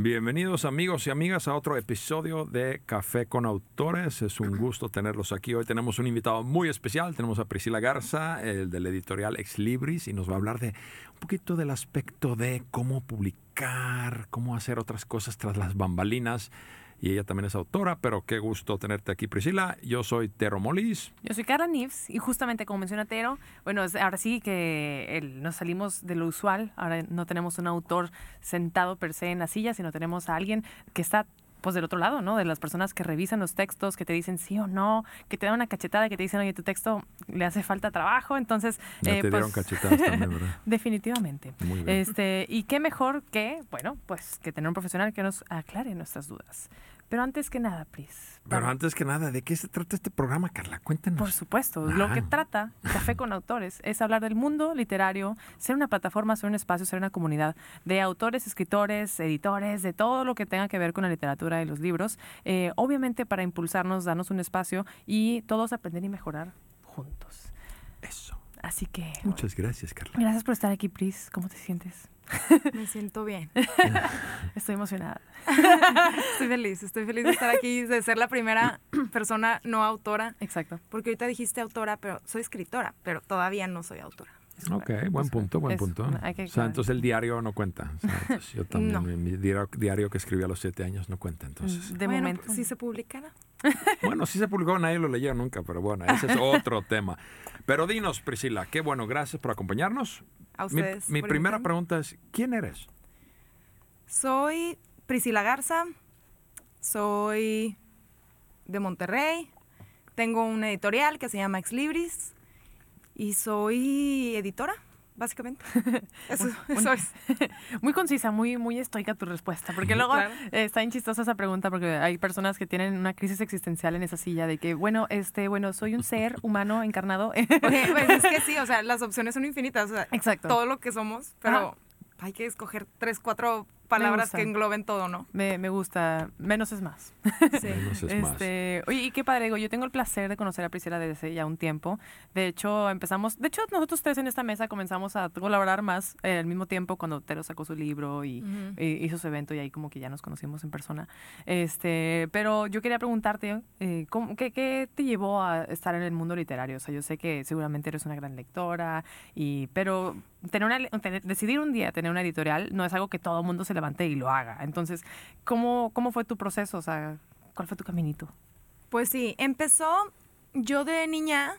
Bienvenidos amigos y amigas a otro episodio de Café con Autores. Es un gusto tenerlos aquí. Hoy tenemos un invitado muy especial. Tenemos a Priscila Garza, el del editorial Ex Libris, y nos va a hablar de un poquito del aspecto de cómo publicar, cómo hacer otras cosas tras las bambalinas y ella también es autora, pero qué gusto tenerte aquí, Priscila. Yo soy Tero Molis. Yo soy Carla Nives y justamente como menciona Tero, bueno, ahora sí que nos salimos de lo usual, ahora no tenemos un autor sentado per se en la silla, sino tenemos a alguien que está pues del otro lado, ¿no? De las personas que revisan los textos, que te dicen sí o no, que te dan una cachetada, que te dicen, oye, tu texto le hace falta trabajo, entonces... Ya eh, te dieron pues, cachetadas también, ¿verdad? definitivamente. Muy bien. Este, y qué mejor que, bueno, pues que tener un profesional que nos aclare nuestras dudas. Pero antes que nada, Pris. Pero antes que nada, ¿de qué se trata este programa, Carla? Cuéntanos. Por supuesto. Lo que trata Café con Autores es hablar del mundo literario, ser una plataforma, ser un espacio, ser una comunidad de autores, escritores, editores, de todo lo que tenga que ver con la literatura y los libros. Eh, obviamente para impulsarnos, darnos un espacio y todos aprender y mejorar juntos. Así que... Muchas gracias, Carla. Gracias por estar aquí, Pris. ¿Cómo te sientes? Me siento bien. Estoy emocionada. estoy feliz, estoy feliz de estar aquí, de ser la primera persona no autora. Exacto. Porque ahorita dijiste autora, pero soy escritora, pero todavía no soy autora. Ok, buen punto, buen punto. o sea, entonces el diario no cuenta. yo también, mi, diario, que escribí a los siete años no cuenta, entonces. De momento. Si se publicara. Bueno, si se publicó, nadie lo leyó nunca, pero bueno, ese es otro tema. Pero dinos, Priscila, qué bueno, gracias por acompañarnos. A ustedes. Mi, primera pregunta es, ¿quién eres? Soy Priscila Garza, soy de Monterrey, tengo una editorial que se llama Ex Libris y soy editora básicamente. Eso, es. Muy concisa, muy, muy estoica tu respuesta. Porque luego está bien chistosa esa pregunta, porque hay personas que tienen una crisis existencial en esa silla de que, bueno, este, bueno, soy un ser humano encarnado. pues es que sí, o sea, las opciones son infinitas. Exacto. Todo lo que somos, pero hay que escoger tres, cuatro palabras que engloben todo, ¿no? Me, me gusta. Menos es más. Sí. Menos es este, Oye, y qué padre, digo, yo tengo el placer de conocer a Priscila desde ya un tiempo. De hecho, empezamos, de hecho, nosotros tres en esta mesa comenzamos a colaborar más eh, al mismo tiempo cuando Tero sacó su libro y, hizo su evento y ahí como que ya nos conocimos en persona. Este, pero yo quería preguntarte, eh, qué, qué, te llevó a estar en el mundo literario? O sea, yo sé que seguramente eres una gran lectora, y, pero tener una, decidir un día tener una editorial no es algo que todo el mundo se levante y lo haga. Entonces, ¿cómo, ¿cómo fue tu proceso? O sea, ¿cuál fue tu caminito? Pues sí, empezó yo de niña,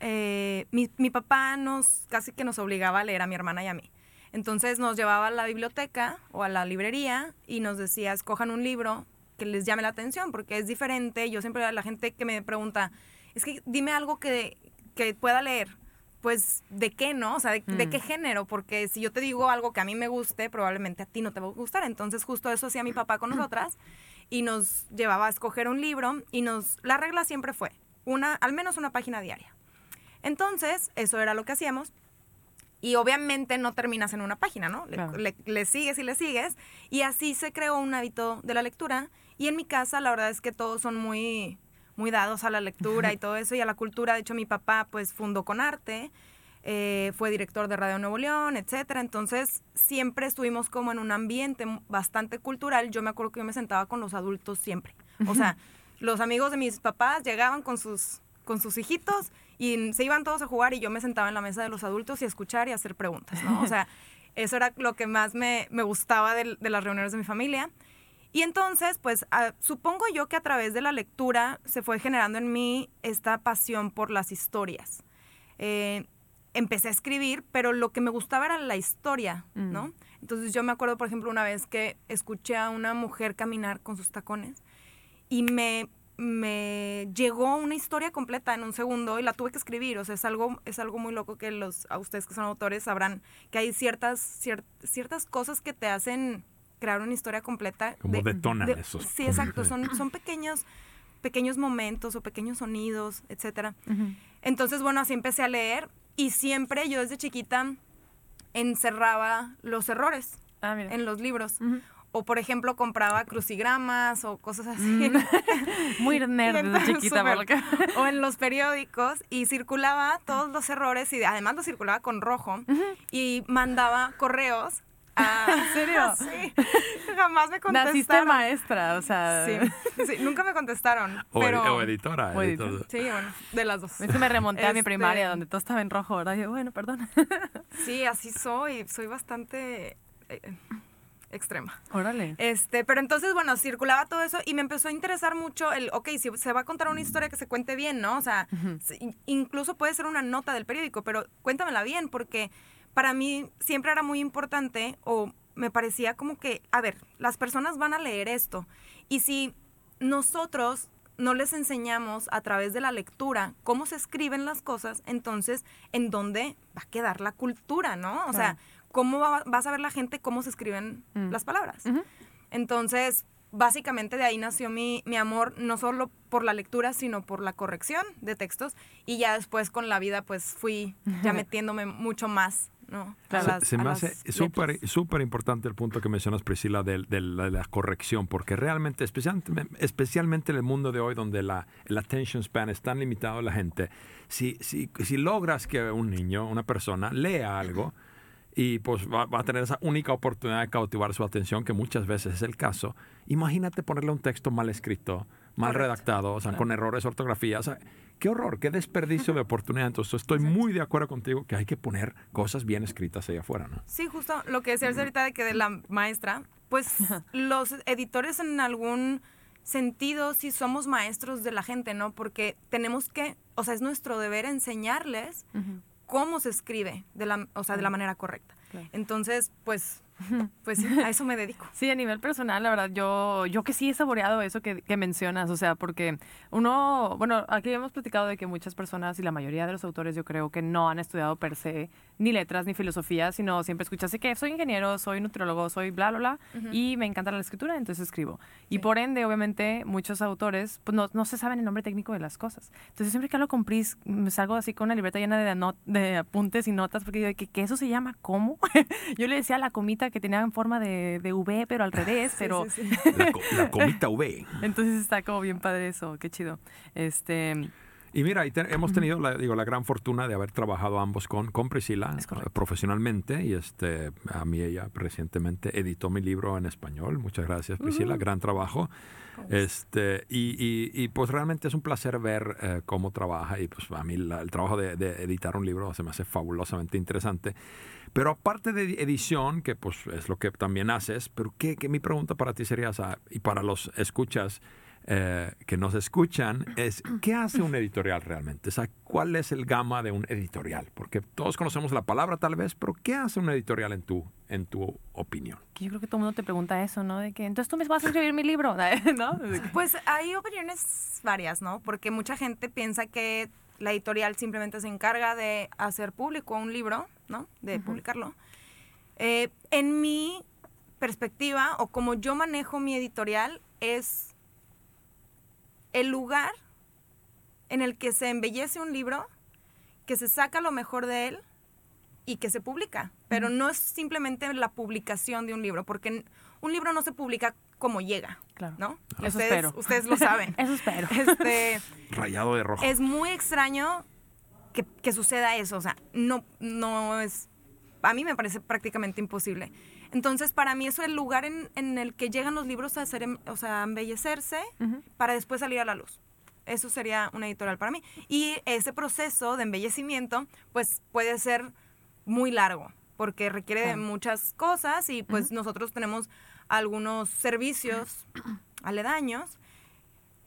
eh, mi, mi, papá nos casi que nos obligaba a leer a mi hermana y a mí. Entonces nos llevaba a la biblioteca o a la librería y nos decía, escojan un libro que les llame la atención, porque es diferente. Yo siempre la gente que me pregunta, es que dime algo que, que pueda leer pues, ¿de qué no? O sea, ¿de, qué mm. género? Porque si yo te digo algo que a mí me guste, probablemente a ti no te va a gustar. Entonces, justo eso hacía mi papá con nosotras y nos llevaba a escoger un libro y nos, la regla siempre fue una, al menos una página diaria. Entonces, eso era lo que hacíamos. Y obviamente no terminas en una página, ¿no? le, sigues y le sigues. Y así se creó un hábito de la lectura. Y en mi casa, la verdad es que todos son muy muy dados a la lectura y todo eso y a la cultura. De hecho, mi papá pues fundó con arte, eh, fue director de Radio Nuevo León, etcétera. Entonces, siempre estuvimos como en un ambiente bastante cultural. Yo me acuerdo que yo me sentaba con los adultos siempre. O sea, los amigos de mis papás llegaban con sus con sus hijitos y se iban todos a jugar y yo me sentaba en la mesa de los adultos y a escuchar y a hacer preguntas, ¿no? O sea, eso era lo que más me, me gustaba de, de las reuniones de mi familia. Y entonces, pues supongo yo que a través de la lectura se fue generando en mí esta pasión por las historias. Eh, empecé a escribir, pero lo que me gustaba era la historia, mm. ¿no? Entonces yo me acuerdo, por ejemplo, una vez que escuché a una mujer caminar con sus tacones y me, me llegó una historia completa en un segundo y la tuve que escribir. O sea, es algo, es algo muy loco que los, a ustedes que son autores sabrán que hay ciertas, ciertas cosas que te hacen crear una historia completa. Como detonan esos. Sí, exacto. Son, son pequeños, pequeños momentos o pequeños sonidos, etcétera. Entonces, bueno, así empecé a leer y siempre yo desde chiquita encerraba los errores ah, en los libros. O, por ejemplo, compraba crucigramas o cosas así. Mm. Muy nerd desde chiquita. o en los periódicos y circulaba todos los errores y además los circulaba con rojo y mandaba correos Ah, ¿En serio? Sí, jamás me contestaron. Naciste maestra, o sea. Sí, sí, nunca me contestaron. O, pero... o editora. O editor. editor. Sí, bueno, de las dos. Es que me remonté a mi Este- primaria donde todo estaba en rojo, ¿verdad? Yo, bueno, perdón. Sí, así soy. Soy bastante eh, extrema. Órale. Este, pero entonces, bueno, circulaba todo eso y me empezó a interesar mucho el, ok, si se va a contar una historia que se cuente bien, ¿no? O sea, si- incluso puede ser una nota del periódico, pero cuéntamela bien, porque para mí siempre era muy importante o me parecía como que, a ver, las personas van a leer esto y si nosotros no les enseñamos a través de la lectura cómo se escriben las cosas, entonces, ¿en dónde va a quedar la cultura, no? O sea. ¿cómo va, va a saber la gente cómo se escriben Mm. las palabras? Entonces, básicamente de ahí nació mi, mi amor, no solo por la lectura, sino por la corrección de textos. Y ya después con la vida, pues fui ya metiéndome mucho más, ¿no? Claro. Se- las- se me hace súper importante el punto que mencionas, Priscila, de, de la, de la corrección, porque realmente, especialmente, especialmente en el mundo de hoy, donde la, el attention span es tan limitado a la gente, si, si, si logras que un niño, una persona, lea algo y pues va, va a tener esa única oportunidad de cautivar su atención, que muchas veces es el caso, imagínate ponerle un texto mal escrito, mal Correcto. redactado, o sea, con errores de ortografía, o sea, qué horror, qué desperdicio de oportunidad. Entonces, estoy muy de acuerdo contigo que hay que poner cosas bien escritas allá afuera, ¿no? Sí, justo lo que decías ahorita de que de la maestra, pues los editores en algún sentido sí somos maestros de la gente, ¿no? Porque tenemos que, o sea, es nuestro deber enseñarles cómo se escribe, de la, o sea, de la manera correcta. Claro. Entonces, pues, pues a eso me dedico. Sí, a nivel personal, la verdad, yo, yo que sí he saboreado eso que, que mencionas, o sea, porque uno, bueno, aquí hemos platicado de que muchas personas y la mayoría de los autores yo creo que no han estudiado per se ni letras ni filosofía, sino siempre escuchas que soy ingeniero, soy nutriólogo, soy bla, bla, bla, y me encanta la escritura, entonces escribo. Y Sí. por ende, obviamente, muchos autores pues no, no se saben el nombre técnico de las cosas. Entonces siempre que hablo con Pris, me salgo así con una libreta llena de, de apuntes y notas, porque yo, ¿que, que eso se llama cómo? yo le decía a la comita que tenía en forma de, de V, pero al revés, pero... Sí, sí, sí. La, la comita V. Entonces está como bien padre eso, qué chido. Este, Y mira, y te- hemos tenido la, digo, la gran fortuna de haber trabajado ambos con, con Priscila profesionalmente y este, a mí ella recientemente editó mi libro en español. Muchas gracias Priscila, gran trabajo. Este, y, y- y, pues realmente es un placer ver eh, cómo trabaja y pues a mí la- el trabajo de, de editar un libro se me hace fabulosamente interesante. Pero aparte de edición, que pues es lo que también haces, pero ¿qué, qué mi pregunta para ti sería, y para los escuchas eh, que nos escuchan, es ¿qué hace un editorial realmente? O sea, ¿cuál es el gama de un editorial? Porque todos conocemos la palabra tal vez, pero ¿qué hace un editorial en tu, en tu opinión? que yo creo que todo el mundo te pregunta eso, ¿no? De que, entonces tú me vas a escribir mi libro, ¿no? Que- Pues hay opiniones varias, ¿no? Porque mucha gente piensa que la editorial simplemente se encarga de hacer público un libro, ¿no? De publicarlo. Eh, en mi perspectiva, o como yo manejo mi editorial, es el lugar en el que se embellece un libro, que se saca lo mejor de él y que se publica. Pero no es simplemente la publicación de un libro, porque un libro no se publica como llega, Claro. ¿no? Eso ustedes, espero. ustedes lo saben. Eso espero. Este, Rayado de rojo. es muy extraño que, que suceda eso. O sea, no, no es. A mí me parece prácticamente imposible. Entonces, para mí, eso es el lugar en, en el que llegan los libros a hacer, o sea, a embellecerse para después salir a la luz. Eso sería una editorial para mí. Y ese proceso de embellecimiento, pues puede ser muy largo, porque requiere de muchas cosas y pues nosotros tenemos algunos servicios aledaños.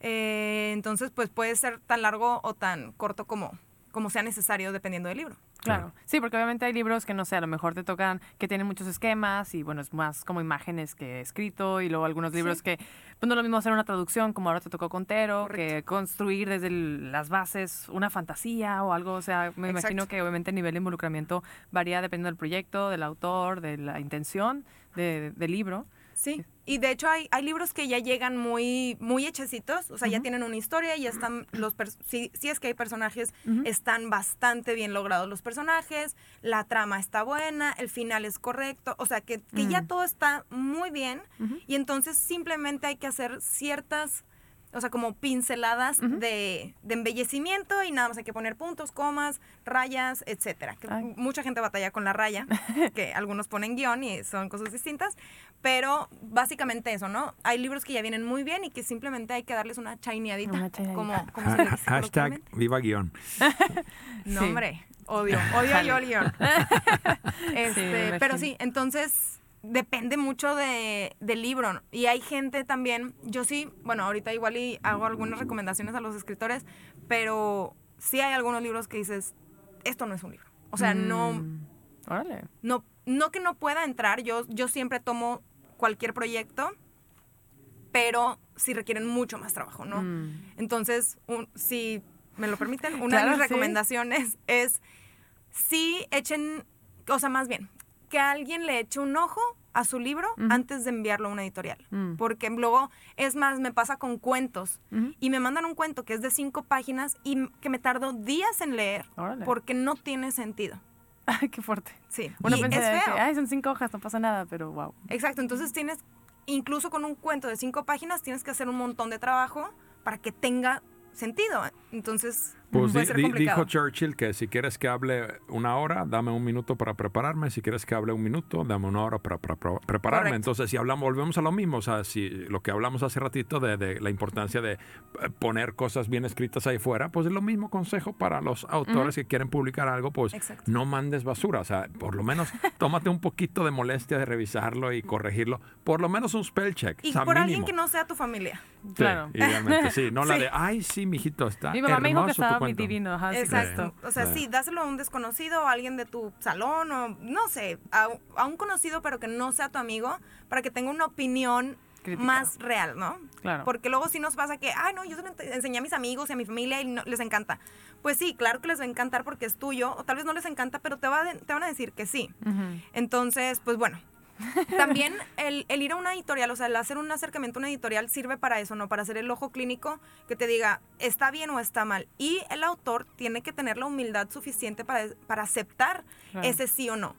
Eh, entonces, pues puede ser tan largo o tan corto como, como sea necesario dependiendo del libro. Claro. Sí, porque obviamente hay libros que, no sé, a lo mejor te tocan, que tienen muchos esquemas y, bueno, es más como imágenes que escrito y luego algunos libros Sí. que, pues no es lo mismo hacer una traducción como ahora te tocó Contero, que Correcto. construir desde el- las bases una fantasía o algo, o sea, me imagino que obviamente el nivel de involucramiento varía dependiendo del proyecto, del autor, de la intención de- del libro. Sí. Y de hecho hay, hay libros que ya llegan muy, muy hechecitos, o sea, ya tienen una historia, ya están los si, si es que hay personajes, están bastante bien logrados los personajes, la trama está buena, el final es correcto, o sea, que, que ya Mm. todo está muy bien y entonces simplemente hay que hacer ciertas o sea, como pinceladas de, de embellecimiento y nada más hay que poner puntos, comas, rayas, etcétera. Que mucha gente batalla con la raya, que algunos ponen guion y son cosas distintas, pero básicamente eso, ¿no? Hay libros que ya vienen muy bien y que simplemente hay que darles una chineadita, Una chineadita. como, como se dice hashtag viva guion. No, Sí. hombre, odio, odio yo el guion. Este, pero sí, entonces depende mucho de, del libro. ¿no? Y hay gente también, yo sí, bueno, ahorita igual y hago algunas recomendaciones a los escritores, pero sí hay algunos libros que dices, esto no es un libro. O sea, no, Mm. Órale. no, no que no pueda entrar, yo, yo siempre tomo cualquier proyecto, pero sí requieren mucho más trabajo, ¿no? Mm. Entonces, un- si me lo permiten, una Claro, de mis sí. recomendaciones es sí echen, o sea, más bien, que alguien le eche un ojo a su libro antes de enviarlo a una editorial. Mm. Porque luego, es más, me pasa con cuentos. Y me mandan un cuento que es de cinco páginas y que me tardo días en leer Órale. porque no tiene sentido. Ay, qué fuerte. Sí. Uno y es feo. que, ay, son cinco hojas, no pasa nada, pero wow. Exacto, entonces tienes, incluso con un cuento de cinco páginas, tienes que hacer un montón de trabajo para que tenga sentido. Entonces, Pues di- di- dijo Churchill que si quieres que hable una hora, dame un minuto para prepararme. Si quieres que hable un minuto, dame una hora para, para- para prepararme. Correcto. Entonces, si hablamos, volvemos a lo mismo. O sea, si lo que hablamos hace ratito de, de la importancia de eh, poner cosas bien escritas ahí fuera, pues es lo mismo consejo para los autores que quieren publicar algo, pues Exacto. no mandes basura. O sea, por lo menos tómate un poquito de molestia de revisarlo y corregirlo. Por lo menos un spell check. Y o sea, por alguien que no sea tu familia. Sí, Claro. idealmente, sí. No la Sí. de, ay, sí, mijito, está Mi mamá me dijo que hermoso tu estaba cuento". divino. Ajá, sí, Exacto. justo. O sea, Sí. sí, dáselo a un desconocido, a alguien de tu salón, o no sé, a, a un conocido, pero que no sea tu amigo, para que tenga una opinión Crítica. más real, ¿no? Claro. Porque luego sí nos pasa que, ay, no, yo se lo enseñé a mis amigos y a mi familia y no- les encanta. Pues sí, claro que les va a encantar porque es tuyo, o tal vez no les encanta, pero te, va de- te van a decir que sí. Ujú. Entonces, pues bueno. También el, el ir a una editorial, o sea, el hacer un acercamiento a una editorial sirve para eso, ¿no? Para hacer el ojo clínico que te diga, está bien o está mal. Y el autor tiene que tener la humildad suficiente para, para aceptar Claro. ese sí o no.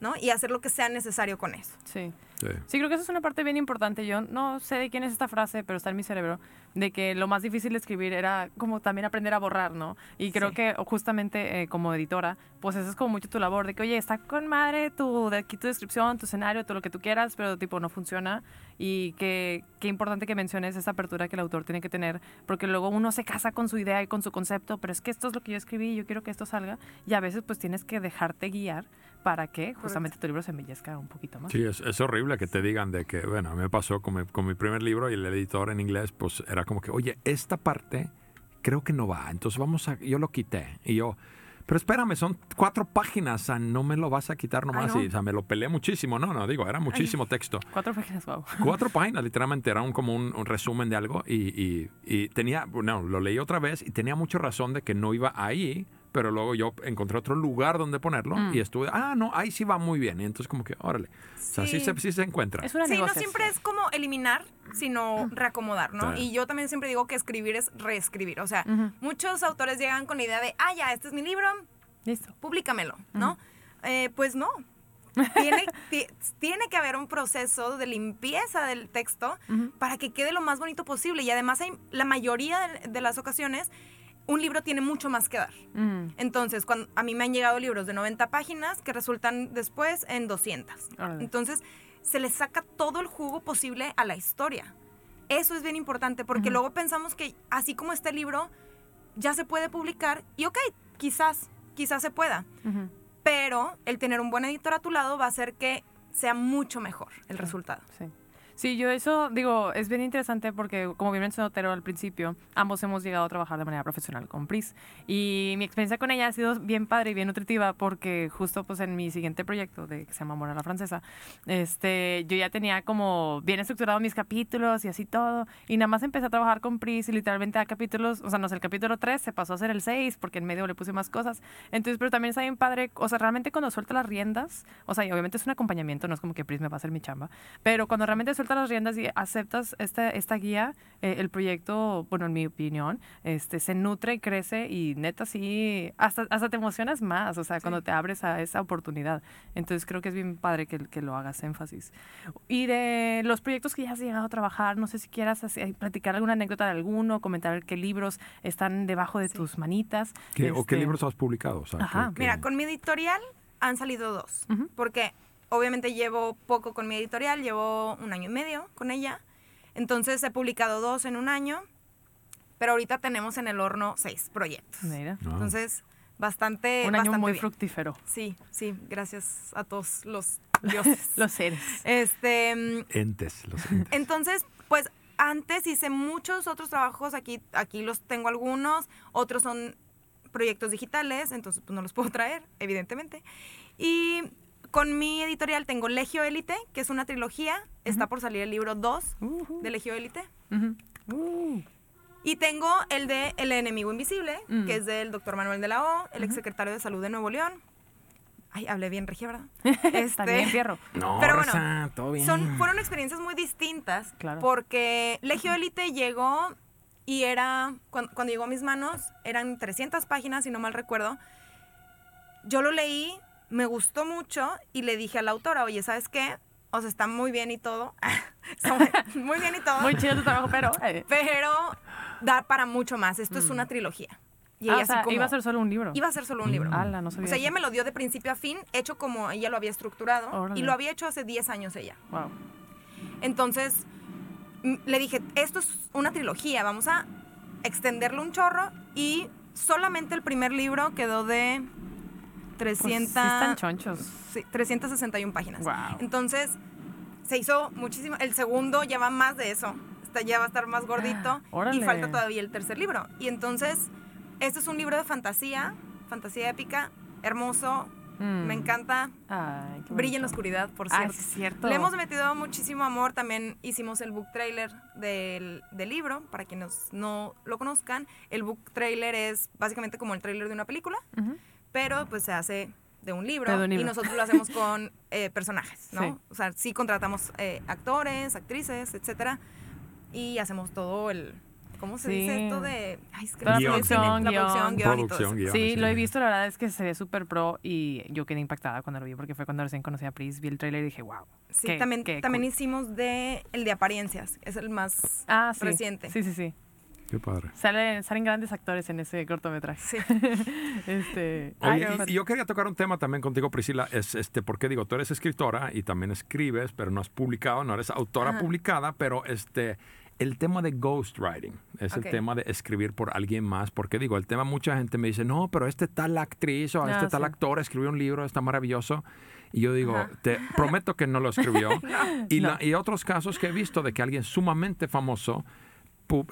¿no? Y hacer lo que sea necesario con eso. Sí. Sí. Sí, creo que eso es una parte bien importante. Yo no sé de quién es esta frase, pero está en mi cerebro, de que lo más difícil de escribir era como también aprender a borrar, ¿no? Y creo Sí. que justamente eh, como editora, pues eso es como mucho tu labor, de que, oye, está con madre tu, de aquí tu descripción, tu escenario, todo lo que tú quieras, pero tipo no funciona. Y que qué importante que menciones esa apertura que el autor tiene que tener, porque luego uno se casa con su idea y con su concepto, pero es que esto es lo que yo escribí y yo quiero que esto salga. Y a veces pues tienes que dejarte guiar para que justamente tu libro se embellezca un poquito más. Sí, es, es horrible que te digan de que, bueno, a mí me pasó con mi, con mi primer libro y el editor en inglés, pues era como que, oye, esta parte creo que no va, entonces vamos a, yo lo quité. Y yo, pero espérame, son cuatro páginas, o sea, no me lo vas a quitar nomás. no. Y, o sea, me lo peleé muchísimo, no, no, digo, era muchísimo texto. Cuatro páginas, wow. Cuatro páginas, literalmente, era un, como un, un resumen de algo y, y- y tenía, no, lo leí otra vez y tenía mucha razón de que no iba ahí, pero luego yo encontré otro lugar donde ponerlo Mm. y estuve, ah, no, ahí sí va muy bien. Y entonces como que, órale, o sea, sí Sí. se, sí se encuentra. Es una Sí, no siempre es como eliminar, sino reacomodar, ¿no? Sí. Y yo también siempre digo que escribir es reescribir. O sea, Ujú. muchos autores llegan con la idea de, ah, ya, este es mi libro, Listo. públicamelo, ¿no? Eh, pues no. Tiene, ti- tiene que haber un proceso de limpieza del texto Ujú. para que quede lo más bonito posible. Y además, hay, la mayoría de, de las ocasiones, un libro tiene mucho más que dar. Mm, Entonces, cuando, a mí me han llegado libros de 90 páginas que resultan después en 200. Órale. Entonces, se le saca todo el jugo posible a la historia. Eso es bien importante porque luego pensamos que así como este libro ya se puede publicar y ok, quizás, quizás se pueda, pero el tener un buen editor a tu lado va a hacer que sea mucho mejor el resultado. Sí. Sí, yo eso digo, es bien interesante porque, como bien mencionó Tero al principio, ambos hemos llegado a trabajar de manera profesional con Pris. Y mi experiencia con ella ha sido bien padre y bien nutritiva porque justo pues en mi siguiente proyecto de que se llama Amor a la Francesa, este, yo ya tenía como bien estructurado mis capítulos y así todo. Y nada más empecé a trabajar con Pris y literalmente a capítulos, o sea, no sé, el capítulo 3 se pasó a ser el 6 porque en medio le puse más cosas. Entonces, pero también está bien padre, o sea, realmente cuando suelta las riendas, o sea, y obviamente es un acompañamiento, no es como que Pris me va a hacer mi chamba, pero cuando realmente suelta sueltas las riendas y aceptas esta, esta guía, eh, el proyecto, bueno, en mi opinión, este, se nutre y crece y neta sí, hasta, hasta te emocionas más, o sea, cuando te abres a esa oportunidad. Entonces creo que es bien padre que, que lo hagas énfasis. Y de los proyectos que ya has llegado a trabajar, no sé si quieras así, platicar alguna anécdota de alguno, comentar qué libros están debajo de tus manitas. ¿Qué- ¿O qué Este, libros has publicado? O sea, Ajá. que- que- Mira, con mi editorial han salido dos. Ujú. Porque obviamente llevo poco con mi editorial, llevo un año y medio con ella. Entonces he publicado dos en un año. Pero ahorita tenemos en el horno seis proyectos. Mira. Entonces, bastante. un año bastante muy bien. fructífero. Sí, sí, gracias a todos los dioses. Los seres. Este, Entes, los entes. entonces, pues antes hice muchos otros trabajos, aquí, aquí los tengo algunos, otros son proyectos digitales, entonces pues no los puedo traer, evidentemente. Y con mi editorial tengo Legio Élite, que es una trilogía, está por salir el libro 2 Ujú. de Legio Élite. Uh. Y tengo el de El enemigo invisible, que es del doctor Manuel de la O, el exsecretario de Salud de Nuevo León. Ay, hablé bien regia, ¿verdad? Este, También fierro. No, Pero bueno, Rosa, todo bien. Son, fueron experiencias muy distintas Claro. porque Legio Elite llegó y era, cuan- cuando, llegó a mis manos, eran 300 páginas, si no mal recuerdo. Yo lo leí, me gustó mucho y le dije a la autora, oye, ¿sabes qué? O sea, está muy bien y todo. Muy, bien y todo. Muy chido tu trabajo, pero... eh, pero da para mucho más. Esto es una trilogía. Y ah, ella o así sea, como- iba a ser solo un libro. iba a ser solo un libro. Ala, no O sabía sea, eso. ella me lo dio de principio a fin, hecho como ella lo había estructurado. Órale. Y lo había hecho hace 10 años ella. Wow. Entonces, m- le dije, esto es una trilogía, vamos a extenderlo un chorro y solamente el primer libro quedó de 300, Pues, sí están chonchos. sí, 361 páginas. Wow. Entonces, se hizo muchísimo. El segundo ya va más de eso. Está, ya va a estar más gordito. y Órale. falta todavía el tercer libro. Y entonces, este es un libro de fantasía, fantasía épica, hermoso. Mm. Me encanta. Ay, qué Brilla en la oscuridad, por Ay, cierto. sí es cierto. Le hemos metido muchísimo amor. También hicimos el book trailer del, del libro, para quienes no lo conozcan. El book trailer es básicamente como el trailer de una película, Ujú. Pero pues se hace de un libro, De un libro. y nosotros lo hacemos con eh, personajes, ¿no? Sí. O sea, sí contratamos eh, actores, actrices, etcétera, y hacemos todo el... ¿Cómo se Sí. dice esto de...? Ay, es que la producción, la guion. producción, guion y todo eso. guion. Sí, lo he visto, la verdad es que se ve súper pro y yo quedé impactada cuando lo vi porque fue cuando recién conocí a Pris, vi el trailer y dije, wow. Sí, qué- también, qué también cool. hicimos de el de apariencias, es el más Ah, sí. reciente. Sí, sí, sí. Qué padre. Salen, salen grandes actores en ese cortometraje. Sí. Este, ay, Oye, qué y- y yo quería tocar un tema también contigo, Priscila, es este, porque digo, tú eres escritora y también escribes, pero no has publicado, no eres autora Ajá. publicada, pero este, el tema de ghostwriting es Ok. el tema de escribir por alguien más, porque digo, el tema, mucha gente me dice, no, pero este tal actriz o Ah, este tal sí. actor escribió un libro, está maravilloso. Y yo digo, Ajá. te prometo que no lo escribió. y, No. la- y otros casos que he visto de que alguien sumamente famoso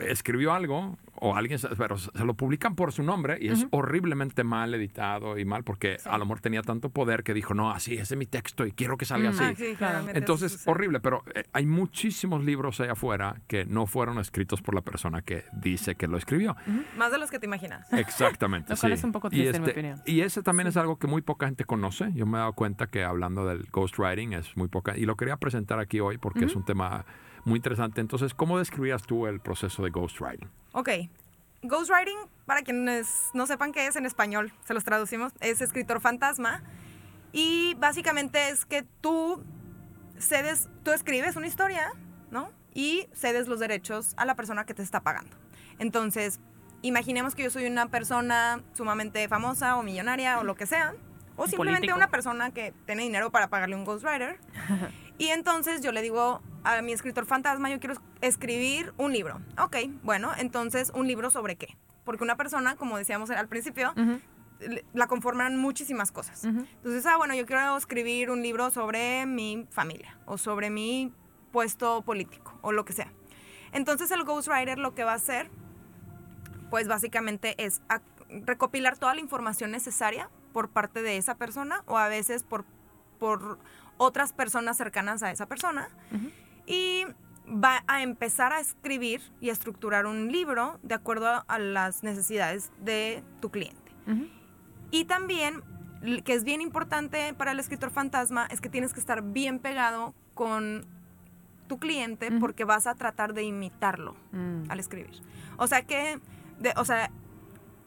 escribió algo o alguien, pero se lo publican por su nombre y es horriblemente mal editado y mal porque a lo mejor tenía tanto poder que dijo, no, así, ese es mi texto y quiero que salga Mm. así. Ah, sí, Claro. Entonces, horrible, pero eh, hay muchísimos libros allá afuera que no fueron escritos por la persona que dice que lo escribió. Más de los que te imaginas. Exactamente. Lo cual sí. es un poco Y triste, en mi este- opinión. Y ese también es algo que muy poca gente conoce. Yo me he dado cuenta que hablando del ghostwriting es muy poca. Y lo quería presentar aquí hoy porque es un tema muy interesante. Entonces, ¿cómo describías tú el proceso de ghostwriting? Ok. Ghostwriting, para quienes no sepan qué es en español, se los traducimos, es escritor fantasma. Y básicamente es que tú cedes, tú escribes una historia, ¿no? Y cedes los derechos a la persona que te está pagando. Entonces, imaginemos que yo soy una persona sumamente famosa o millonaria o lo que sea. O simplemente político. una persona que tiene dinero para pagarle un ghostwriter. Y entonces yo le digo a mi escritor fantasma, yo quiero escribir un libro. Ok, bueno, entonces un libro sobre qué? Porque una persona, como decíamos al principio, la conforman muchísimas cosas. ujú. Entonces, ah, bueno, yo quiero escribir un libro sobre mi familia o sobre mi puesto político o lo que sea. Entonces el ghostwriter lo que va a hacer, pues básicamente es recopilar toda la información necesaria por parte de esa persona o a veces por, por otras personas cercanas a esa persona. Y va a empezar a escribir y a estructurar un libro de acuerdo a, a las necesidades de tu cliente. Y también, que es bien importante para el escritor fantasma, es que tienes que estar bien pegado con tu cliente porque vas a tratar de imitarlo Mm. al escribir. O sea que, de- o sea,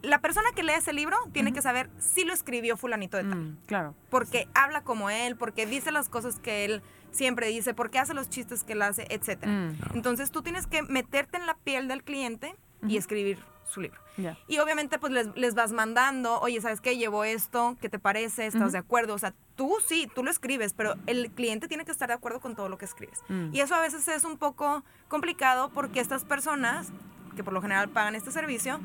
la persona que lee ese libro tiene que saber si lo escribió fulanito de tal. Mm, claro. Porque habla como él, porque dice las cosas que él siempre dice, porque hace los chistes que él hace, etcétera. Mm, Entonces tú tienes que meterte en la piel del cliente y escribir su libro. Y obviamente pues les, les vas mandando, oye, ¿sabes qué? Llevo esto, ¿qué te parece? ¿Estás de acuerdo? O sea, tú sí, tú lo escribes, pero el cliente tiene que estar de acuerdo con todo lo que escribes. Mm. Y eso a veces es un poco complicado porque estas personas, que por lo general pagan este servicio,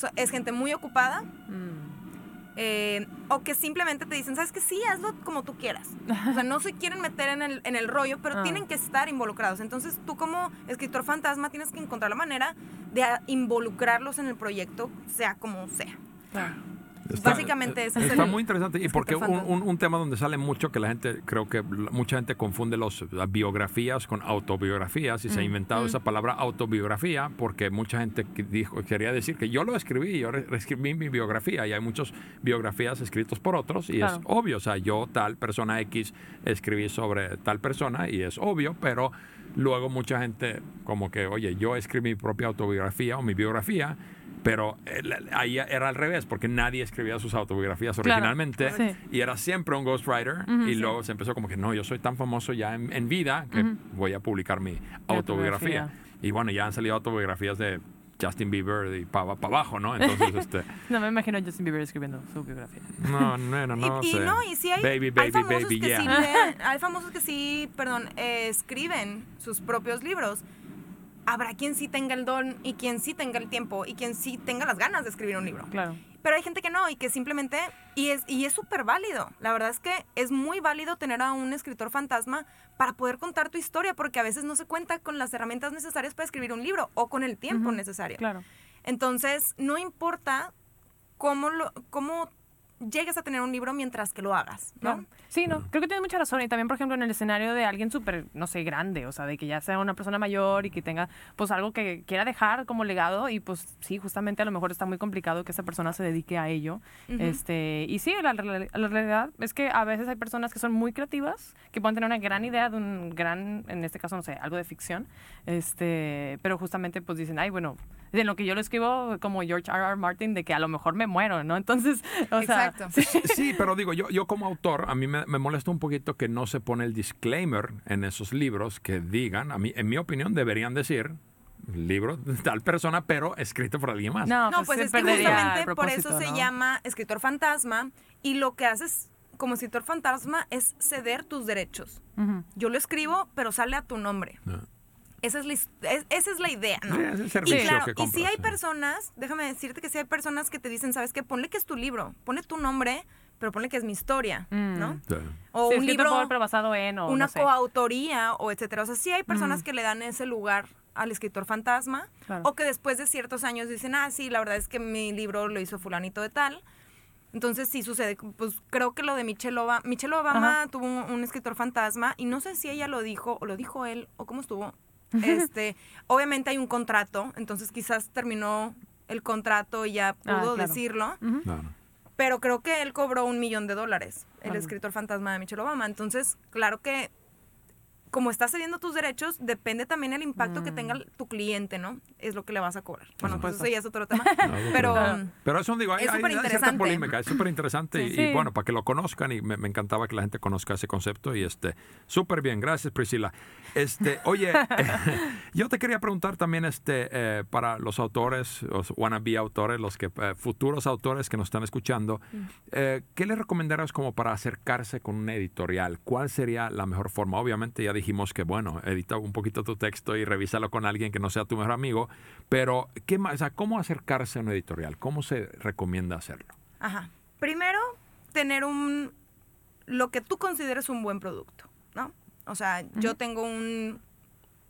so- es gente muy ocupada Mm. eh, o que simplemente te dicen, ¿sabes qué? Sí, hazlo como tú quieras. O sea, no se quieren meter en el, en el rollo, pero Ah. tienen que estar involucrados. Entonces tú como escritor fantasma tienes que encontrar la manera de involucrarlos en el proyecto, sea como sea. Claro. Está- Básicamente ese es Está muy interesante y porque un, un- un tema donde sale mucho que la gente, creo que mucha gente confunde los, las biografías con autobiografías y se ha inventado esa palabra autobiografía porque mucha gente dijo, quería decir que yo lo escribí, yo re- escribí mi biografía y hay muchas biografías escritas por otros y Claro. es obvio, o sea, yo tal persona X escribí sobre tal persona y es obvio, pero luego mucha gente como que, oye, yo escribí mi propia autobiografía o mi biografía. Pero el- ahí era al revés, porque nadie escribía sus autobiografías Claro, originalmente sí. y era siempre un ghostwriter Ujú, y sí. luego se empezó como que no, yo soy tan famoso ya en, en vida que Ujú. voy a publicar mi autobiografía. autobiografía. Y bueno, ya han salido autobiografías de Justin Bieber y para abajo, ¿no? Entonces, este, No me imagino a Justin Bieber escribiendo su biografía. no, no, no, no y, y sé. no, y sí hay, Baby, hay baby, famosos baby, que yeah. sí leen- hay famosos que sí, perdón, eh, escriben sus propios libros. Habrá quien sí tenga el don y quien sí tenga el tiempo y quien sí tenga las ganas de escribir un libro. Claro. Pero hay gente que no y que simplemente, y es y es súper válido. La verdad es que es muy válido tener a un escritor fantasma para poder contar tu historia, porque a veces no se cuenta con las herramientas necesarias para escribir un libro o con el tiempo necesario. Claro. Entonces, no importa cómo, lo, cómo llegues a tener un libro mientras que lo hagas, ¿no? Sí, no, creo que tienes mucha razón. Y también, por ejemplo, en el escenario de alguien súper, no sé, grande, o sea, de que ya sea una persona mayor y que tenga, pues, algo que quiera dejar como legado. Y pues, sí, justamente a lo mejor está muy complicado que esa persona se dedique a ello. Este Y sí, la realidad es que a veces hay personas que son muy creativas, que pueden tener una gran idea de un gran, en este caso, no sé, algo de ficción. este Pero justamente, pues, dicen, ay, bueno, de lo que yo lo escribo como George R. R. Martin, de que a lo mejor me muero, ¿no? Entonces, o sea, Exacto. sí. Sí, pero digo, yo, yo como autor, a mí me, me molesta un poquito que no se pone el disclaimer en esos libros que digan, a mí, en mi opinión, deberían decir libro de tal persona, pero escrito por alguien más. No, No, pues, se es que justamente por eso propósito, se ¿no? llama escritor fantasma y lo que haces como escritor fantasma es ceder tus derechos. Ujú. Yo lo escribo, pero sale a tu nombre. No. Esa es la, es- esa es la idea, ¿no? Es el Y servicio claro, que y si hay personas, déjame decirte que si hay personas que te dicen, ¿sabes qué? Ponle que es tu libro, ponle tu nombre, pero ponle que es mi historia, ¿no? Mm. Sí. O Sí, un libro, por, pero basado en o una no sé. coautoría, o etcétera. O sea, sí hay personas Mm. que le dan ese lugar al escritor fantasma, Claro. o que después de ciertos años dicen, ah, sí, la verdad es que mi libro lo hizo fulanito de tal. Entonces sí sucede, pues creo que lo de Michelle Obama, Michelle Obama tuvo un, un escritor fantasma y no sé si ella lo dijo o lo dijo él o cómo estuvo. Este, obviamente hay un contrato, entonces quizás terminó el contrato y ya Ah, pudo claro. decirlo, pero creo que él cobró un millón de dólares, el escritor fantasma de Michelle Obama. Entonces, claro que como estás cediendo tus derechos, depende también el impacto que Mm. tenga tu cliente, ¿no? Es lo que le vas a cobrar. Bueno, pues eso ya es otro tema. No, pero. Pero eso digo, hay, Es hay- hay cierta polémica, es súper interesante Sí, y, sí. y bueno, para que lo conozcan y me, me encantaba que la gente conozca ese concepto y este, súper bien, gracias Priscila. Este, oye, yo te quería preguntar también este, eh, para los autores, los wannabe autores, los que, eh, futuros autores que nos están escuchando, eh, ¿qué les recomendarías como para acercarse con una editorial? ¿Cuál sería la mejor forma? Obviamente ya dijimos que, bueno, edita un poquito tu texto y revísalo con alguien que no sea tu mejor amigo, pero ¿qué más? O sea, ¿cómo acercarse a una editorial? ¿Cómo se recomienda hacerlo? Ajá. Primero, tener un lo que tú consideres un buen producto, ¿no? O sea, yo tengo un,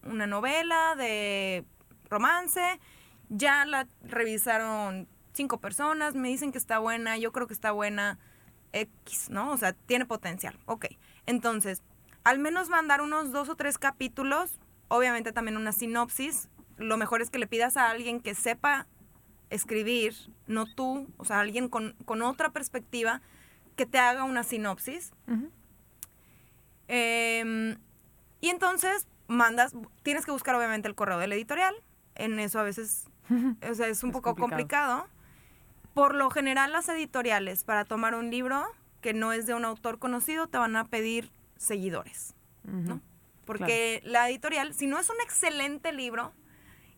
una novela de romance, ya la revisaron cinco personas, me dicen que está buena, yo creo que está buena, X, ¿no? O sea, tiene potencial. Ok. Entonces, al menos mandar unos dos o tres capítulos, obviamente también una sinopsis. Lo mejor es que le pidas a alguien que sepa escribir, no tú, o sea, alguien con, con otra perspectiva, que te haga una sinopsis. Em, y entonces, mandas, tienes que buscar obviamente el correo del editorial. En eso a veces, o sea, es un Es poco complicado. complicado. Por lo general, las editoriales para tomar un libro que no es de un autor conocido te van a pedir seguidores. ¿no? Porque la editorial, si no es un excelente libro,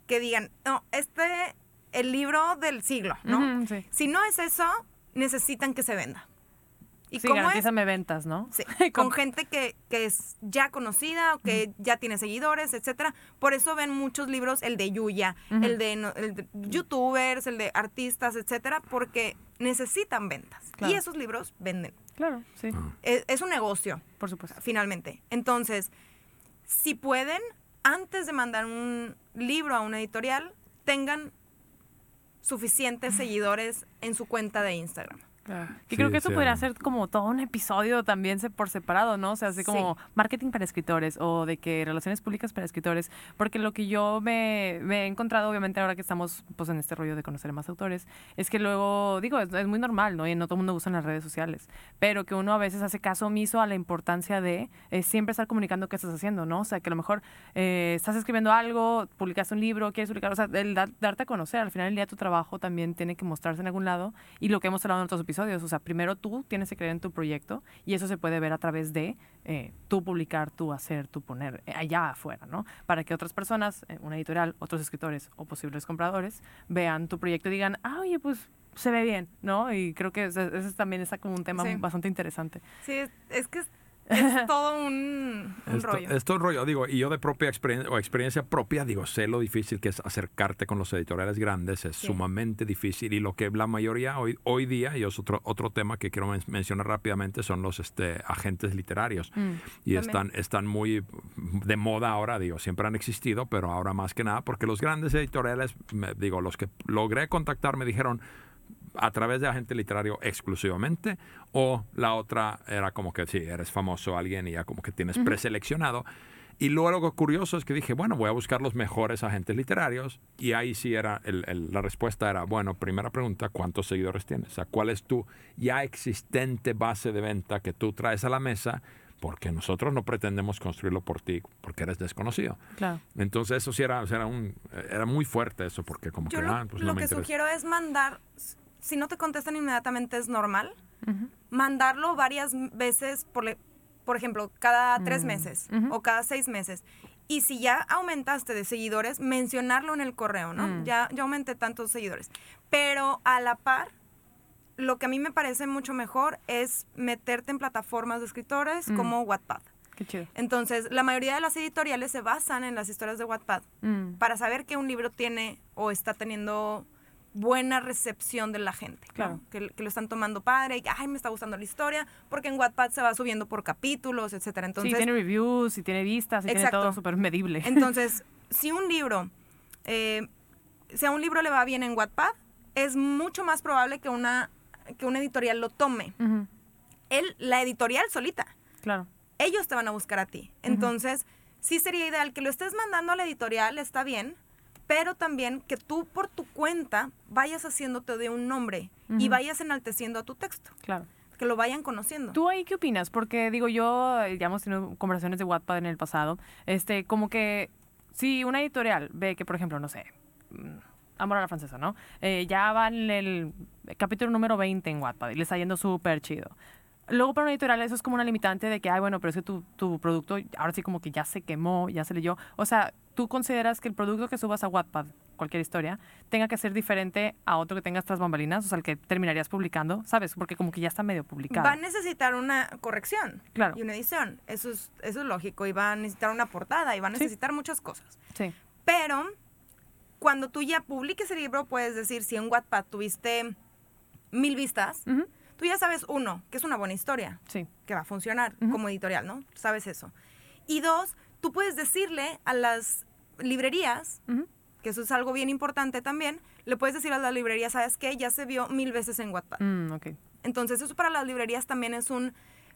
que digan, no, este, el libro del siglo, ¿no? Sí. Si no es eso, necesitan que se venda. ¿Y sí, cómo es? garantízame ventas, ¿no? Sí, Con- con gente que, que es ya conocida o que ya tiene seguidores, etcétera. Por eso ven muchos libros, el de Yuya, el, de, no- el de youtubers, el de artistas, etcétera, porque necesitan ventas. Claro. Y esos libros venden. Claro, sí, Es, es un negocio, por supuesto. finalmente. Entonces, si pueden, antes de mandar un libro a una editorial, tengan suficientes seguidores en su cuenta de Instagram. Claro. Y Sí, creo que eso sí, podría hay- ser como todo un episodio también por separado, ¿no? O sea, así como marketing para escritores o de que relaciones públicas para escritores. Porque lo que yo me, me he encontrado, obviamente, ahora que estamos pues, en este rollo de conocer más autores, es que luego, digo, es, es muy normal, ¿no? Y no todo el mundo usa las redes sociales. Pero que uno a veces hace caso omiso a la importancia de eh, siempre estar comunicando qué estás haciendo, ¿no? O sea, que a lo mejor eh, estás escribiendo algo, publicaste un libro, quieres publicar, o sea, el dar- darte a conocer. Al final del día tu trabajo también tiene que mostrarse en algún lado. Y lo que hemos hablado en otros episodios, o sea, primero tú tienes que creer en tu proyecto y eso se puede ver a través de eh, tú publicar, tú hacer, tú poner eh, allá afuera, ¿no? Para que otras personas, eh, una editorial, otros escritores o posibles compradores vean tu proyecto y digan, ah, oye, pues se ve bien, ¿no? Y creo que ese, ese también está como un tema Sí. bastante interesante. Sí, es, es que es, todo un, un Esto, rollo. esto es rollo, digo, y yo de propia experiencia o experiencia propia, digo, sé lo difícil que es acercarte con los editoriales grandes, es Sí. sumamente difícil y lo que la mayoría hoy, hoy día, y es otro, otro tema que quiero men- mencionar rápidamente, son los este, agentes literarios. Mm. Y También. están, están muy de moda ahora, digo, siempre han existido, pero ahora más que nada, porque los grandes editoriales, me- digo, los que logré contactar me dijeron a través de agente literario exclusivamente, o la otra era como que sí, eres famoso alguien y ya como que tienes preseleccionado. Y luego lo curioso es que dije, bueno, voy a buscar los mejores agentes literarios. Y ahí sí era, el- el- la respuesta era, bueno, primera pregunta, ¿cuántos seguidores tienes? O sea, ¿cuál es tu ya existente base de venta que tú traes a la mesa? Porque nosotros no pretendemos construirlo por ti, porque eres desconocido. Claro. Entonces eso sí era, o sea, era, un, era muy fuerte eso, porque como Yo que, lo, ah, pues lo no me que interesa. sugiero es mandar, si no te contestan inmediatamente es normal, mandarlo varias veces, por, le- por ejemplo, cada tres Mm, meses o cada seis meses. Y si ya aumentaste de seguidores, mencionarlo en el correo, ¿no? Mm. Ya, ya aumenté tantos seguidores. Pero a la par, lo que a mí me parece mucho mejor es meterte en plataformas de escritores Mm. como Wattpad. Qué chido. Entonces, la mayoría de las editoriales se basan en las historias de Wattpad para saber que un libro tiene o está teniendo buena recepción de la gente. ¿no? Claro. Que, que lo están tomando padre y que, ay, me está gustando la historia, porque en Wattpad se va subiendo por capítulos, etcétera. Entonces, sí, tiene reviews y tiene vistas y tiene Exacto. todo súper medible. entonces si un libro, eh, si a un libro le va bien en Wattpad, es mucho más probable que una, que una editorial lo tome. Él, la editorial solita. Claro. ellos te van a buscar a ti. Entonces, sí sería ideal que lo estés mandando a la editorial, está bien, pero también que tú por tu cuenta vayas haciéndote de un nombre y Ujú. vayas enalteciendo a tu texto, Claro. que lo vayan conociendo. ¿Tú ahí qué opinas? Porque digo, yo eh, ya hemos tenido conversaciones de Wattpad en el pasado. Este, como que si una editorial ve que, por ejemplo, no sé, mm, Amor a la Francesa, ¿no? Eh, ya van en el capítulo número 20 en Wattpad y le está yendo súper chido. Luego para una editorial eso es como una limitante de que, ay, bueno, pero es que tu, tu producto ahora sí como que ya se quemó, ya se leyó. O sea, ¿tú consideras que el producto que subas a Wattpad, cualquier historia, tenga que ser diferente a otro que tengas tras bambalinas? O sea, el que terminarías publicando, ¿sabes? Porque como que ya está medio publicado. Va a necesitar una corrección Claro. y una edición. Eso es, eso es lógico. Y va a necesitar una portada y va a Sí. necesitar muchas cosas. Sí. Pero cuando tú ya publiques el libro, puedes decir, si en Wattpad tuviste mil vistas, tú ya sabes, uno, que es una buena historia. Sí. que va a funcionar como editorial, ¿no? Sabes eso. Y dos, tú puedes decirle a las librerías, Ujú. que eso es algo bien importante también, le puedes decir a las librerías, ¿sabes qué? Ya se vio mil veces en Wattpad. Mm, ok. Entonces, eso para las librerías también es un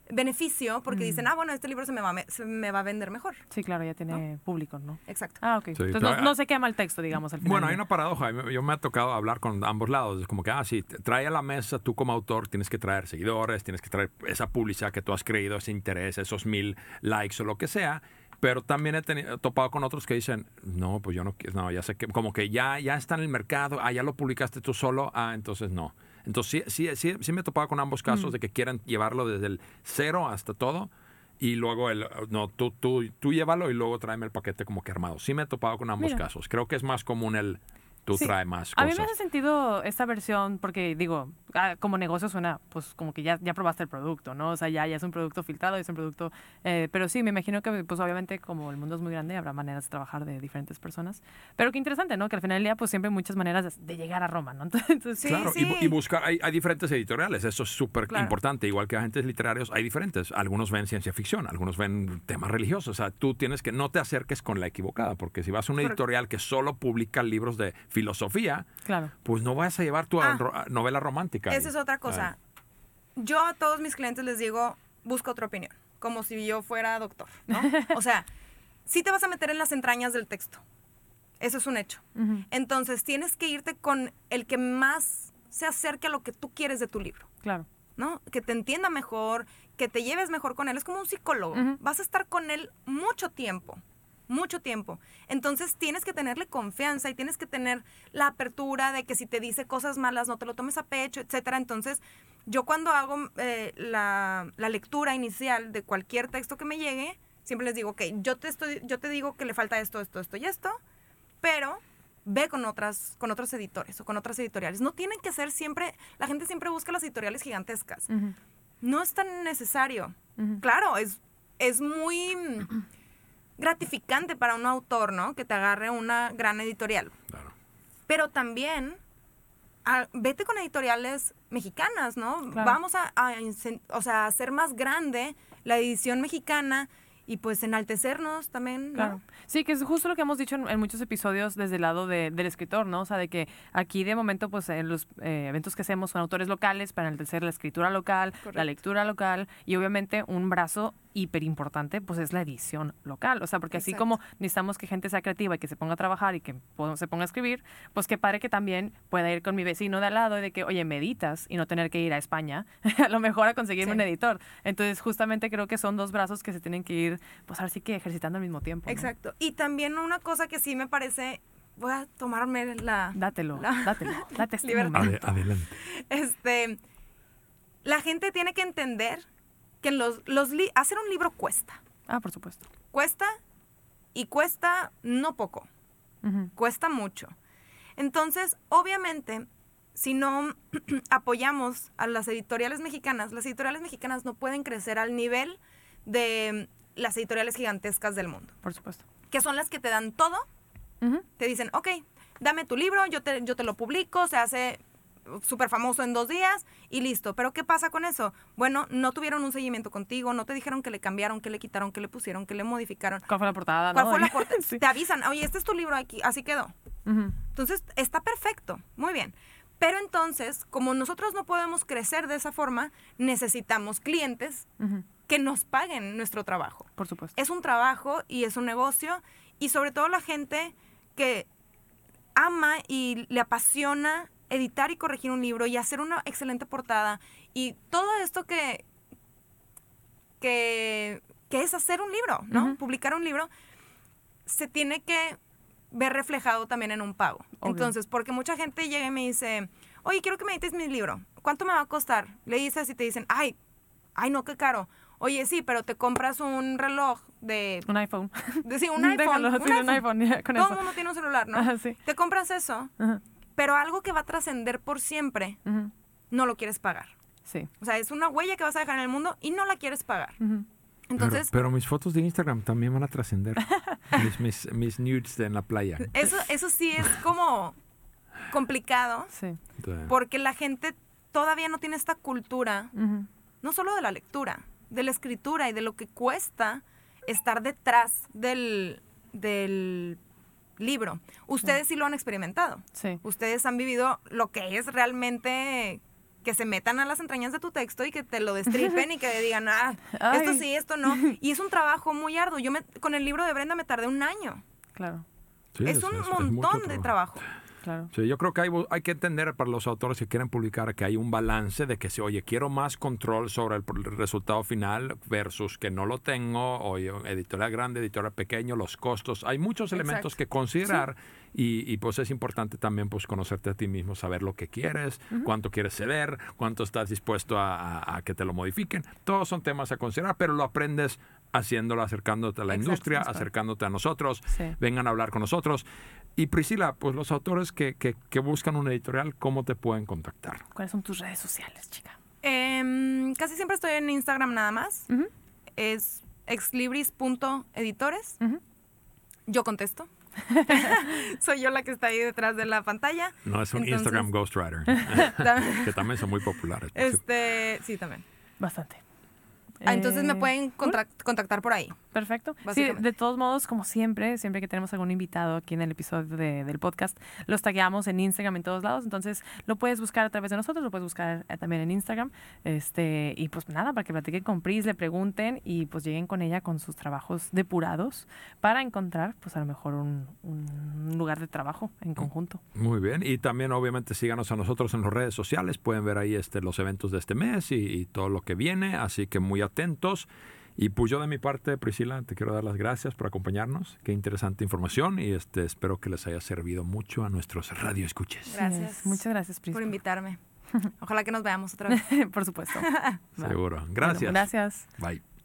beneficio porque Mm. dicen, ah, bueno, este libro se me va, se me va a vender mejor. Sí, claro, ya tiene público, ¿no? Exacto. Ah, ok. Sí, Entonces no, no se quema el texto, digamos, al final. Bueno, hay una paradoja. Yo me ha tocado hablar con ambos lados. Es como que, ah, sí, trae a la mesa, tú como autor tienes que traer seguidores, tienes que traer esa publicidad que tú has creído, ese interés, esos mil likes o lo que sea. Pero también he tenido, topado con otros que dicen, no, pues yo no quiero, no, ya sé que, como que ya, ya está en el mercado, ah, ya lo publicaste tú solo, ah, entonces no. Entonces sí, sí, sí, sí me he topado con ambos casos de que quieran llevarlo desde el cero hasta todo y luego el, no, tú, tú, tú llévalo y luego tráeme el paquete como que armado. Sí me he topado con ambos Mira. casos. Creo que es más común el, tú Sí. trae más A mí cosas. me hace sentido esta versión porque, digo, ah, como negocio suena, pues como que ya, ya probaste el producto, ¿no? O sea, ya, ya es un producto filtrado, es un producto... eh, pero sí, me imagino que, pues obviamente, como el mundo es muy grande, habrá maneras de trabajar de diferentes personas. Pero qué interesante, ¿no? Que al final del día, pues siempre hay muchas maneras de, llegar a Roma, ¿no? Entonces, Sí, Claro, y bu- sí. y, buscar, hay, hay diferentes editoriales, eso es súper Claro. importante, igual que agentes literarios, hay diferentes, algunos ven ciencia ficción, algunos ven temas religiosos, o sea, tú tienes que, no te acerques con la equivocada, porque si vas a una editorial que solo publica libros de filosofía, claro. pues no vas a llevar tu Ah. ro- novela romántica. ahí. Esa es otra cosa. Yo a todos mis clientes les digo, busca otra opinión, como si yo fuera doctor, ¿no? O sea, sí te vas a meter en las entrañas del texto. Eso es un hecho. Entonces, tienes que irte con el que más se acerque a lo que tú quieres de tu libro, Claro. ¿no? Que te entienda mejor, que te lleves mejor con él. Es como un psicólogo. Vas a estar con él mucho tiempo, mucho tiempo. Entonces, tienes que tenerle confianza y tienes que tener la apertura de que si te dice cosas malas, no te lo tomes a pecho, etcétera. Entonces, yo cuando hago eh, la, la lectura inicial de cualquier texto que me llegue, siempre les digo, ok, yo te, estoy, yo te digo que le falta esto, esto, esto y esto, pero ve con otras con otros editores o con otras editoriales. No tienen que ser siempre, la gente siempre busca las editoriales gigantescas. No es tan necesario. Claro, es, es muy gratificante para un autor, ¿no? Que te agarre una gran editorial. Claro. Pero también a- vete con editoriales mexicanas, ¿no? Claro. Vamos a, a o sea, a hacer más grande la edición mexicana y pues enaltecernos también, ¿no? Claro. Sí, que es justo lo que hemos dicho en, en muchos episodios desde el lado de- del escritor, ¿no? O sea, de que aquí de momento, pues en los eh, eventos que hacemos con autores locales para enaltecer la escritura local, la lectura local y obviamente un brazo hiper importante, pues es la edición local. O sea, porque así como necesitamos que gente sea creativa y que se ponga a trabajar y que se ponga a escribir, pues que padre que también pueda ir con mi vecino de al lado y de que, oye, meditas y no tener que ir a España, a lo mejor a conseguirme Sí. un editor. Entonces, justamente creo que son dos brazos que se tienen que ir, pues ahora sí que ejercitando al mismo tiempo. ¿no? Exacto. Y también una cosa que sí me parece, voy a tomarme la, Dátelo, La- dátelo, date este adelante. este, la gente tiene que entender que los, los li- hacer un libro cuesta, Ah, por supuesto. cuesta y cuesta no poco, cuesta mucho. Entonces, obviamente, si no apoyamos a las editoriales mexicanas, las editoriales mexicanas no pueden crecer al nivel de las editoriales gigantescas del mundo, Por supuesto. que son las que te dan todo te dicen, ok, dame tu libro, yo te, yo te lo publico, se hace súper famoso en dos días y listo. Pero ¿qué pasa con eso? Bueno, no tuvieron un seguimiento contigo, no te dijeron que le cambiaron, que le quitaron, que le pusieron, que le modificaron. ¿Cuál fue la portada? ¿Cuál no? fue la portada? Sí. Te avisan, oye, este es tu libro aquí, así quedó. Entonces, está perfecto, muy bien. Pero entonces, como nosotros no podemos crecer de esa forma, necesitamos clientes que nos paguen nuestro trabajo Por supuesto. es un trabajo y es un negocio y sobre todo la gente que ama y le apasiona editar y corregir un libro y hacer una excelente portada y todo esto que que, que es hacer un libro, ¿no? Ujú. Publicar un libro se tiene que ver reflejado también en un pago. Obvio. Entonces, porque mucha gente llega y me dice, oye, quiero que me edites mi libro. ¿Cuánto me va a costar? Le dices y te dicen, ay, ay, no, qué caro. Oye, sí, pero te compras un reloj de, Un iPhone. de sí, un iPhone. Déjalo, un sí, un iPhone, ya, con Todo el mundo tiene un celular, ¿no? Ajá, sí. Te compras eso, Ajá, pero algo que va a trascender por siempre, no lo quieres pagar. Sí. O sea, es una huella que vas a dejar en el mundo y no la quieres pagar. Entonces, pero, pero mis fotos de Instagram también van a trascender. mis, mis, mis nudes en la playa. eso, eso sí es como complicado Sí. Porque la gente todavía no tiene esta cultura, no solo de la lectura, de la escritura y de lo que cuesta estar detrás del, del libro. Ustedes sí lo han experimentado. Sí. Ustedes han vivido lo que es realmente que se metan a las entrañas de tu texto y que te lo destripen y que digan, ah, esto sí, esto no. Y es un trabajo muy arduo. Yo me, con el libro de Brenda me tardé un año. Claro. sí, es un mucho montón de trabajo. Claro. Sí, yo creo que hay, hay que entender para los autores que quieren publicar que hay un balance de que si, oye, quiero más control sobre el, el resultado final versus que no lo tengo, oye, editorial grande, editorial pequeño, los costos. Hay muchos elementos Exacto. que considerar y, y, pues es importante también pues conocerte a ti mismo, saber lo que quieres, cuánto quieres ceder, cuánto estás dispuesto a, a- a que te lo modifiquen. Todos son temas a considerar, pero lo aprendes haciéndolo, acercándote a la Exacto, industria, acercándote a nosotros, Sí. vengan a hablar con nosotros. Y Priscila, pues los autores que, que, que buscan un editorial, ¿cómo te pueden contactar? ¿Cuáles son tus redes sociales, chica? Em, casi siempre estoy en Instagram nada más. Es exlibris.editores. Ujú. Yo contesto. Soy yo la que está ahí detrás de la pantalla. No es un Entonces- Instagram Ghostwriter, que también son muy populares. Este, sí, también. Bastante. Ah, entonces me Eh, pueden cool. contactar por ahí. Perfecto. Sí, de todos modos, como siempre, siempre que tenemos algún invitado aquí en el episodio de- del podcast, los tagueamos en Instagram en todos lados. Entonces, lo puedes buscar a través de nosotros, lo puedes buscar eh, también en Instagram. Este, y pues nada, para que platiquen con Pris, le pregunten y pues lleguen con ella con sus trabajos depurados para encontrar, pues a lo mejor un, un lugar de trabajo en conjunto. Muy bien. Y también, obviamente, síganos a nosotros en las redes sociales. Pueden ver ahí este, los eventos de este mes y, y todo lo que viene. Así que muy atentos. Y pues yo de mi parte, Priscila, te quiero dar las gracias por acompañarnos. Qué interesante información y este, espero que les haya servido mucho a nuestros radioescuches. Gracias. Muchas gracias, Pris. Por invitarme. Ojalá que nos veamos otra vez. Por supuesto. Seguro. Bueno, Gracias. gracias. Bye.